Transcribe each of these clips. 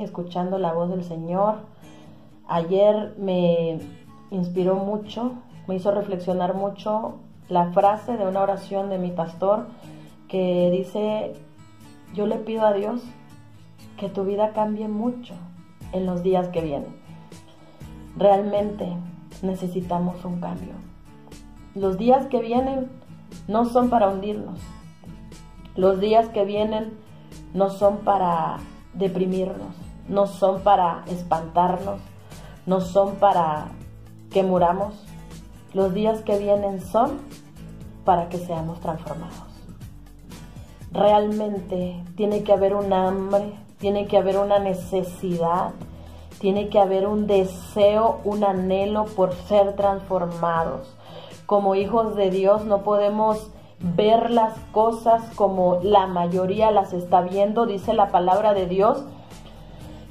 escuchando la voz del Señor. Ayer me inspiró mucho, me hizo reflexionar mucho la frase de una oración de mi pastor que dice, yo le pido a Dios que tu vida cambie mucho en los días que vienen. Realmente necesitamos un cambio. Los días que vienen no son para hundirnos. Los días que vienen no son para deprimirnos, no son para espantarnos, no son para que muramos. Los días que vienen son para que seamos transformados. Realmente tiene que haber un hambre, tiene que haber una necesidad, tiene que haber un deseo, un anhelo por ser transformados. Como hijos de Dios no podemos ver las cosas como la mayoría las está viendo, dice la palabra de Dios,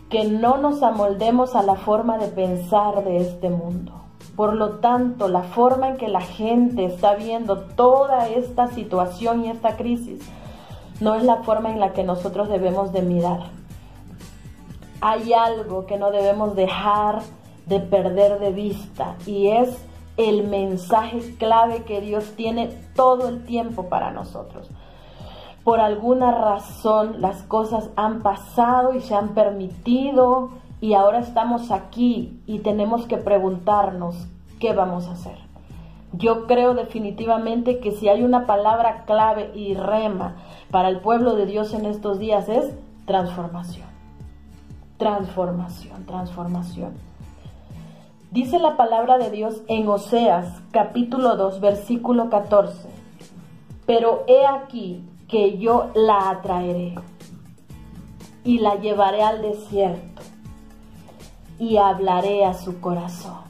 que no nos amoldemos a la forma de pensar de este mundo. Por lo tanto, la forma en que la gente está viendo toda esta situación y esta crisis no es la forma en la que nosotros debemos de mirar. Hay algo que no debemos dejar de perder de vista y es el mensaje clave que Dios tiene todo el tiempo para nosotros. Por alguna razón las cosas han pasado y se han permitido y ahora estamos aquí y tenemos que preguntarnos qué vamos a hacer. Yo creo definitivamente que si hay una palabra clave y rema para el pueblo de Dios en estos días es transformación. Transformación, transformación. Dice la palabra de Dios en Oseas capítulo 2 versículo 14. Pero he aquí que yo la atraeré y la llevaré al desierto y hablaré a su corazón.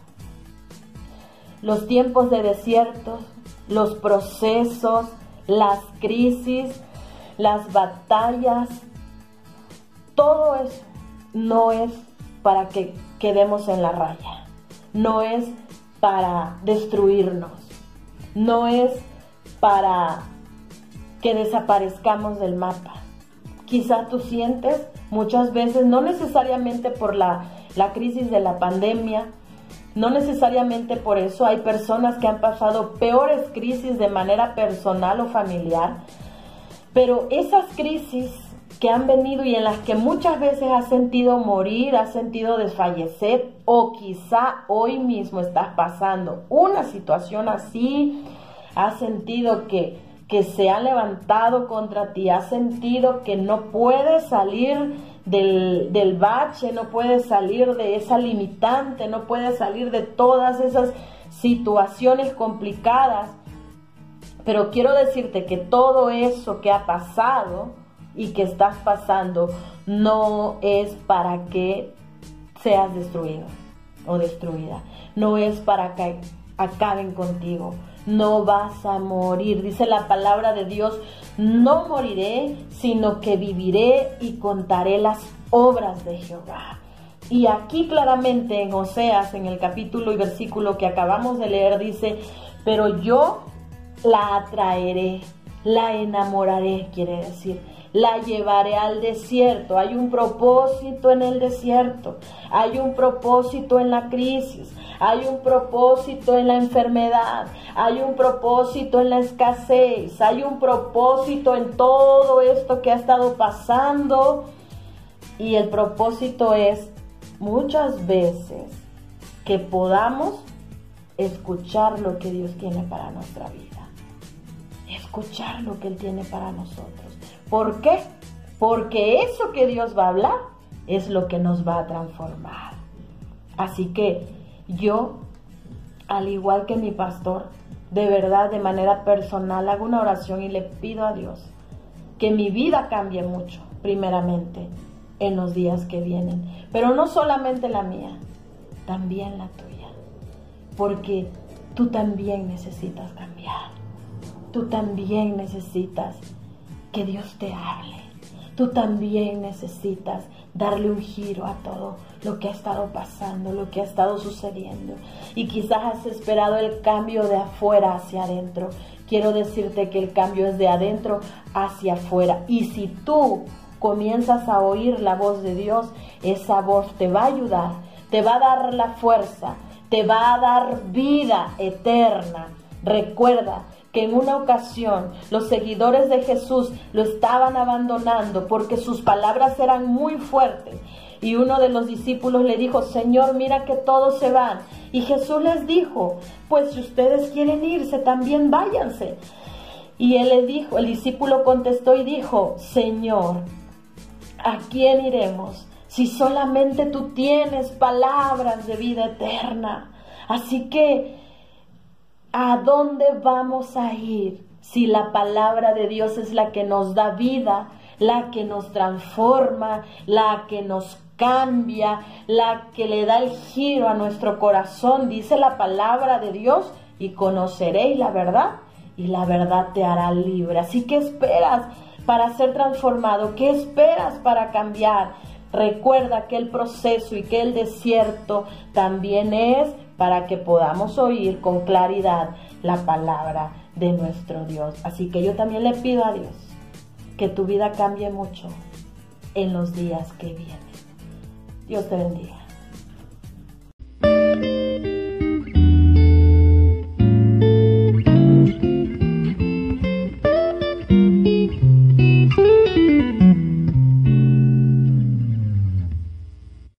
Los tiempos de desierto, los procesos, las crisis, las batallas, todo eso no es para que quedemos en la raya no es para destruirnos, no es para que desaparezcamos del mapa. Quizá tú sientes muchas veces, no necesariamente por la, la crisis de la pandemia, no necesariamente por eso hay personas que han pasado peores crisis de manera personal o familiar, pero esas crisis que han venido y en las que muchas veces has sentido morir, has sentido desfallecer o quizá hoy mismo estás pasando una situación así, has sentido que, que se ha levantado contra ti, has sentido que no puedes salir del, del bache, no puedes salir de esa limitante, no puedes salir de todas esas situaciones complicadas. Pero quiero decirte que todo eso que ha pasado, y que estás pasando no es para que seas destruido o destruida. No es para que acaben contigo. No vas a morir. Dice la palabra de Dios, no moriré, sino que viviré y contaré las obras de Jehová. Y aquí claramente en Oseas, en el capítulo y versículo que acabamos de leer, dice, pero yo la atraeré, la enamoraré, quiere decir la llevaré al desierto. Hay un propósito en el desierto, hay un propósito en la crisis, hay un propósito en la enfermedad, hay un propósito en la escasez, hay un propósito en todo esto que ha estado pasando. Y el propósito es muchas veces que podamos escuchar lo que Dios tiene para nuestra vida. Escuchar lo que Él tiene para nosotros. ¿Por qué? Porque eso que Dios va a hablar es lo que nos va a transformar. Así que yo, al igual que mi pastor, de verdad, de manera personal, hago una oración y le pido a Dios que mi vida cambie mucho, primeramente, en los días que vienen. Pero no solamente la mía, también la tuya. Porque tú también necesitas cambiar. Tú también necesitas que Dios te hable. Tú también necesitas darle un giro a todo lo que ha estado pasando, lo que ha estado sucediendo. Y quizás has esperado el cambio de afuera hacia adentro. Quiero decirte que el cambio es de adentro hacia afuera. Y si tú comienzas a oír la voz de Dios, esa voz te va a ayudar, te va a dar la fuerza, te va a dar vida eterna. Recuerda que en una ocasión los seguidores de Jesús lo estaban abandonando porque sus palabras eran muy fuertes. Y uno de los discípulos le dijo, Señor, mira que todos se van. Y Jesús les dijo, pues si ustedes quieren irse, también váyanse. Y él le dijo, el discípulo contestó y dijo, Señor, ¿a quién iremos? Si solamente tú tienes palabras de vida eterna. Así que, ¿a dónde vamos a ir si la palabra de Dios es la que nos da vida, la que nos transforma, la que nos cambia, la que le da el giro a nuestro corazón? Dice la palabra de Dios y conoceréis la verdad y la verdad te hará libre. Así que esperas para ser transformado, ¿qué esperas para cambiar? Recuerda que el proceso y que el desierto también es para que podamos oír con claridad la palabra de nuestro Dios. Así que yo también le pido a Dios que tu vida cambie mucho en los días que vienen. Dios te bendiga.